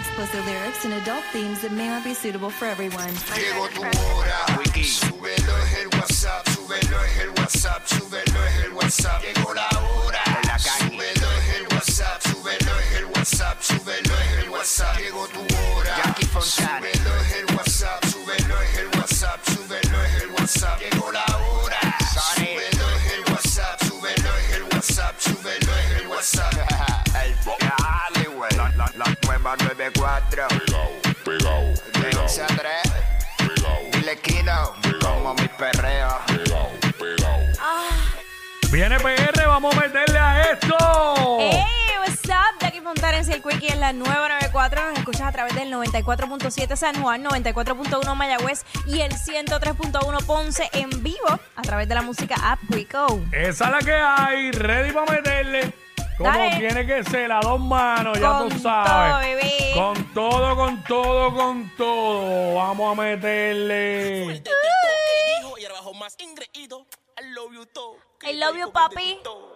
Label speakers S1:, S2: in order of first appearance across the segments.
S1: explicit lyrics and adult themes that may not be suitable for everyone.
S2: Llegó tu hora. Súbelo es el WhatsApp, súbelo es el WhatsApp, súbelo es el WhatsApp. Llegó la hora. Súbelo es el WhatsApp, súbelo es el WhatsApp, súbelo es el WhatsApp. Llegó tu hora. Súbelo es el
S3: Viene PR, vamos a meterle a esto.
S4: Hey, what's up? Jackie Fontanes y el Quickie en la 994. Nos escuchas a través del 94.7 San Juan, 94.1 Mayagüez y el 103.1 Ponce en vivo a través de la música App Quico.
S3: Esa es la que hay, ready para meterle. Como
S4: Dale.
S3: tiene que ser, a dos manos, ya
S4: Con
S3: tú sabes.
S4: todo, bebé.
S3: Con todo, con todo, con todo. Vamos a meterle.
S5: Love you,
S4: papi.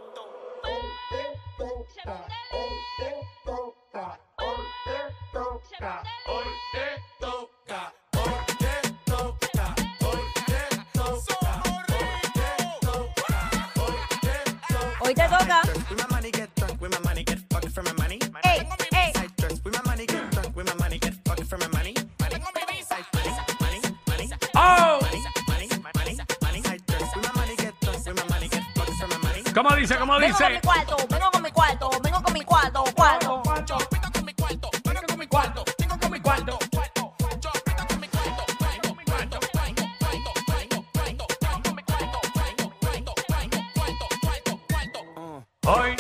S3: ¿Cómo dice? ¿Cómo
S4: Vengo con mi
S3: dice?
S4: cuarto, vengo con mi cuarto, vengo con mi cuarto, cuarto.
S5: Vengo con mi cuarto, vengo con mi cuarto, vengo con mi cuarto. Yo vengo con mi cuarto, vengo con mi cuarto, vengo, con mi cuarto.
S3: Hoy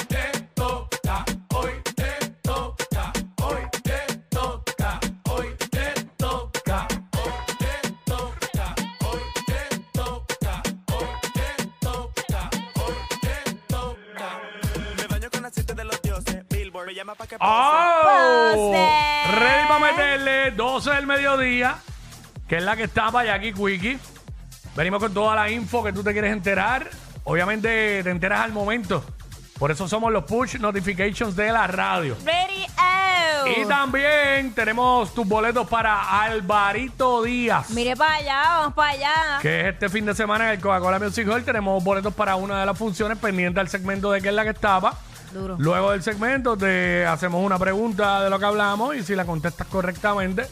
S5: llama pa' que
S3: ¡Oh!
S4: Pose.
S3: Ready para meterle 12 del mediodía, que es la que está para aquí, Quickie. Venimos con toda la info que tú te quieres enterar. Obviamente te enteras al momento. Por eso somos los push notifications de la radio.
S4: Ready out.
S3: Y también tenemos tus boletos para Alvarito Díaz.
S4: Mire para allá, vamos para allá.
S3: Que es este fin de semana en el Coca-Cola Music Hall. Tenemos boletos para una de las funciones pendiente al segmento de qué es la que estaba.
S4: Duro.
S3: Luego del segmento te hacemos una pregunta de lo que hablamos y si la contestas correctamente,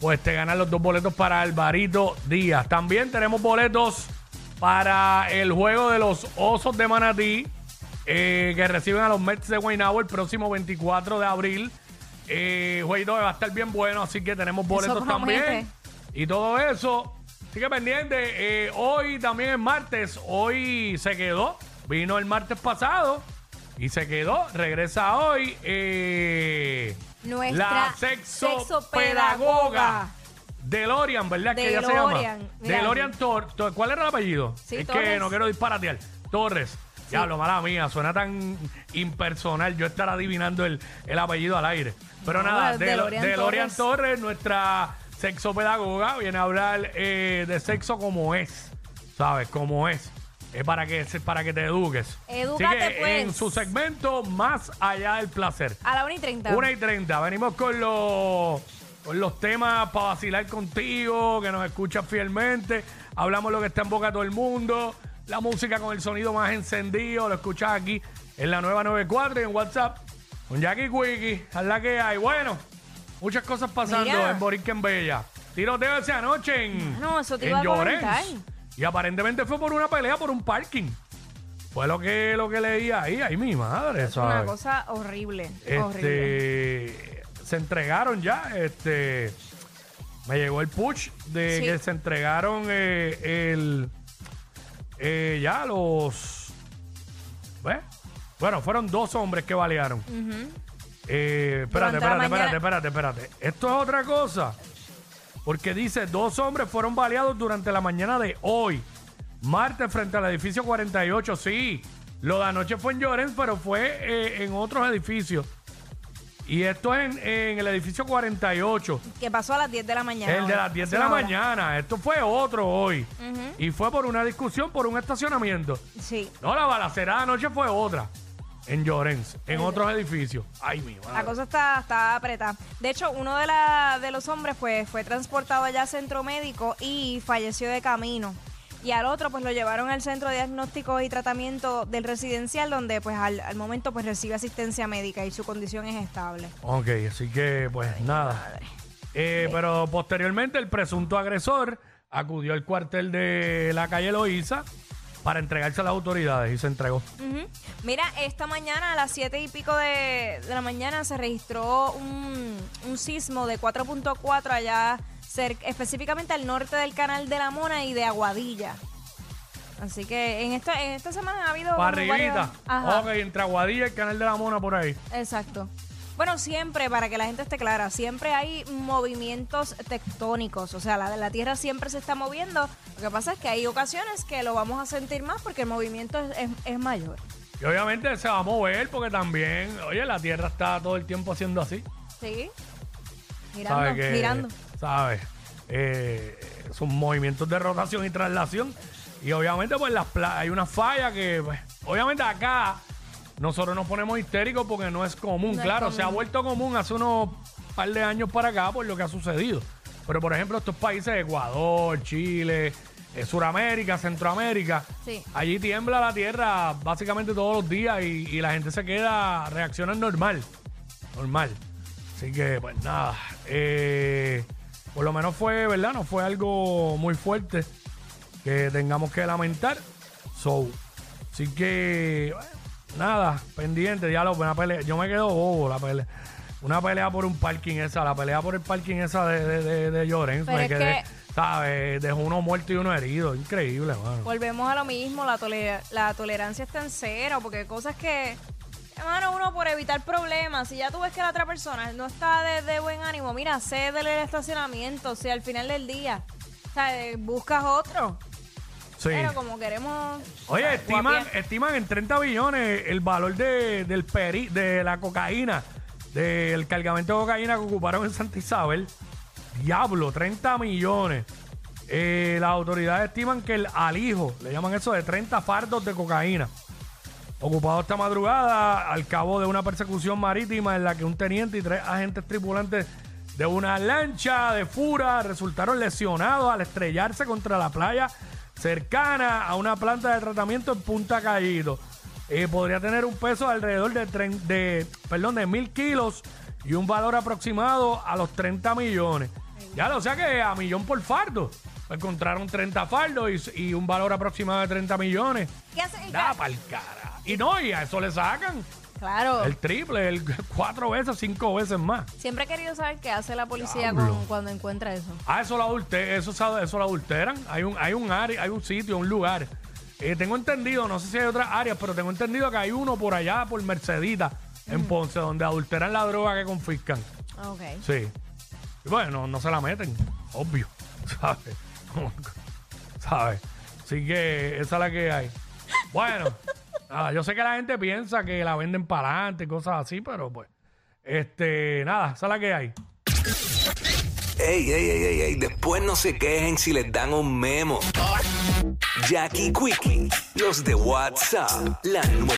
S3: pues te ganan los dos boletos para Alvarito Díaz. También tenemos boletos para el juego de los Osos de Manatí eh, que reciben a los Mets de Guaynabo el próximo 24 de abril. Eh, jueguito que va a estar bien bueno, así que tenemos boletos también. Y todo eso. Así que pendiente. eh, hoy también es martes. Hoy se quedó. Vino el martes pasado. Y se quedó. Regresa hoy. eh,
S4: Nuestra
S3: la sexo,
S4: sexopedagoga.
S3: pedagoga. Delorian, ¿verdad? que ella se llama.
S4: Delorian, mira.
S3: Tor Tor- ¿Cuál era el apellido?
S4: Sí,
S3: es que
S4: Torres.
S3: no quiero disparatear. Torres. Ya, lo mala mía, suena tan impersonal yo estar adivinando el, el apellido al aire. Pero
S4: No,
S3: nada,
S4: es. Torres,
S3: nuestra sexopedagoga, viene a hablar eh, de sexo como es, ¿sabes? Como es. Es para que, es para que te eduques.
S4: Edúcate,
S3: Así que
S4: pues.
S3: en su segmento Más Allá del Placer.
S4: A la 1 y 30.
S3: 1 y 30. Venimos con los, con los temas para vacilar contigo, que nos escuchas fielmente. Hablamos lo que está en boca de todo el mundo. La música con el sonido más encendido. Lo escuchas aquí en la nueva 94 y en WhatsApp. Con Jackie Quickie. Es la que hay. Bueno, muchas cosas pasando
S4: Mira.
S3: en Borinquen Bella. Tiroteo esa anoche en,
S4: No, eso te
S3: en
S4: iba a
S3: Llorens.
S4: comentar.
S3: Y aparentemente fue por una pelea por un parking. Fue lo que, lo que leía ahí. Ahí mi madre,
S4: Una
S3: ¿sabes?
S4: cosa horrible. Horrible.
S3: Este, se entregaron ya. Este, me llegó el push de
S4: Sí.
S3: que se entregaron eh, el, eh, ya los, ¿ves? Bueno, fueron dos hombres que balearon. Eh, espérate,
S4: Durante la
S3: espérate,
S4: mañana-
S3: espérate, espérate, espérate. Esto es otra cosa. Porque dice, dos hombres fueron baleados durante la mañana de hoy. Martes frente al edificio 48. Sí, lo de anoche fue en Llorens, pero fue eh, en otros edificios. Y esto es en, en el edificio 48.
S4: Que pasó a las 10 de la mañana.
S3: El de las 10 de la
S4: hora.
S3: mañana. Esto fue otro hoy. Y fue por una discusión por un estacionamiento.
S4: Sí.
S3: No, la balacera de anoche fue otra. En Llorens, en otros edificios. Ay, mi madre.
S4: La cosa está, está apretada. De hecho, uno de, la, de los hombres pues, fue transportado allá al centro médico y falleció de camino. Y al otro pues lo llevaron al centro de diagnóstico y tratamiento del residencial donde pues al, al momento pues recibe asistencia médica y su condición es estable.
S3: Ok, así que pues nada. Eh, pero posteriormente el presunto agresor acudió al cuartel de la calle Loíza para entregarse a las autoridades y se entregó.
S4: Ujú. Mira, esta mañana a las 7 y pico de, de la mañana se registró un, un sismo de 4.4 allá, cer- específicamente al norte del canal de la Mona y de Aguadilla. Así que en esta, en esta semana ha habido...
S3: Para arribita.
S4: Ajá,
S3: Ok, entre Aguadilla y el canal de la Mona por ahí.
S4: exacto. Bueno, siempre, para que la gente esté clara, siempre hay movimientos tectónicos. O sea, la, la Tierra siempre se está moviendo. Lo que pasa es que hay ocasiones que lo vamos a sentir más porque el movimiento es, es- es mayor.
S3: Y obviamente se va a mover porque también, oye, la Tierra está todo el tiempo haciendo así.
S4: ¿Sí? Mirando,
S3: ¿Sabes que,
S4: mirando.
S3: ¿Sabes? Eh, son movimientos de rotación y traslación. Y obviamente, pues las hay una falla que, pues, obviamente acá nosotros nos ponemos histéricos porque no es común.
S4: No es
S3: claro, se ha vuelto común hace unos par de años para acá por lo que ha sucedido. Pero, por ejemplo, estos países, Ecuador, Chile, eh, Suramérica, Centroamérica,
S4: Sí.
S3: allí tiembla la tierra básicamente todos los días y, y la gente se queda, reacciona normal. Normal. Así que, pues nada. eh, por lo menos fue, ¿verdad? No fue algo muy fuerte que tengamos que lamentar. So, así que, bueno, nada, pendiente, ya lo, una pelea. Yo me quedo bobo la pelea. Una pelea por un parking esa, la pelea por el parking esa de, de, de, de Llorens,
S4: Pero
S3: me
S4: es
S3: quedé,
S4: que-
S3: ¿sabes? Dejó uno muerto y uno herido. Increíble, mano.
S4: Volvemos a lo mismo, la, tole- la tolerancia está en cero, porque cosas que, hermano, uno por evitar problemas, si ya tú ves que la otra persona no está de, de buen ánimo, mira, cédele el estacionamiento, si al final del día, o sea, buscas otro. Pero como queremos...
S3: Oye, estiman,
S4: guapiar-
S3: estiman en 30 billones el valor de, del peri, de la cocaína, del cargamento de cocaína que ocuparon en Santa Isabel. Diablo, 30 millones. Eh, las autoridades estiman que el alijo, le llaman eso de 30 fardos de cocaína, ocupado esta madrugada al cabo de una persecución marítima en la que un teniente y tres agentes tripulantes de una lancha de fura resultaron lesionados al estrellarse contra la playa cercana a una planta de tratamiento en Punta Callito. Eh, podría tener un peso de alrededor de, tren- de, perdón, de mil kilos y un valor aproximado a los 30 millones. Ya lo o sea que a millón por fardo. Encontraron 30 fardos y, y un valor aproximado de 30 millones.
S4: ¿Qué hacen?
S3: Da pa'l cara. Y no, y a eso le sacan
S4: Claro.
S3: el triple, el cuatro veces, cinco veces más.
S4: Siempre he querido saber qué hace la policía
S3: Diablo.
S4: con- cuando encuentra eso.
S3: Ah, eso lo adulte, eso, eso lo adulteran. Hay un, hay un área, hay un sitio, un lugar. Eh, tengo entendido, no sé si hay otras áreas, pero tengo entendido que hay uno por allá, por Mercedita, en Ponce, donde adulteran la droga que confiscan.
S4: Ok.
S3: Sí. Y bueno, no se la meten, obvio. ¿Sabes? ¿Sabes? Así que esa es la que hay. Bueno, nada, yo sé que la gente piensa que la venden para adelante y cosas así, pero pues, este, nada, esa es la que hay.
S6: Ey, ey, ey, ey, ey, después no se quejen si les dan un memo. Jackie Quickie, los de WhatsApp, la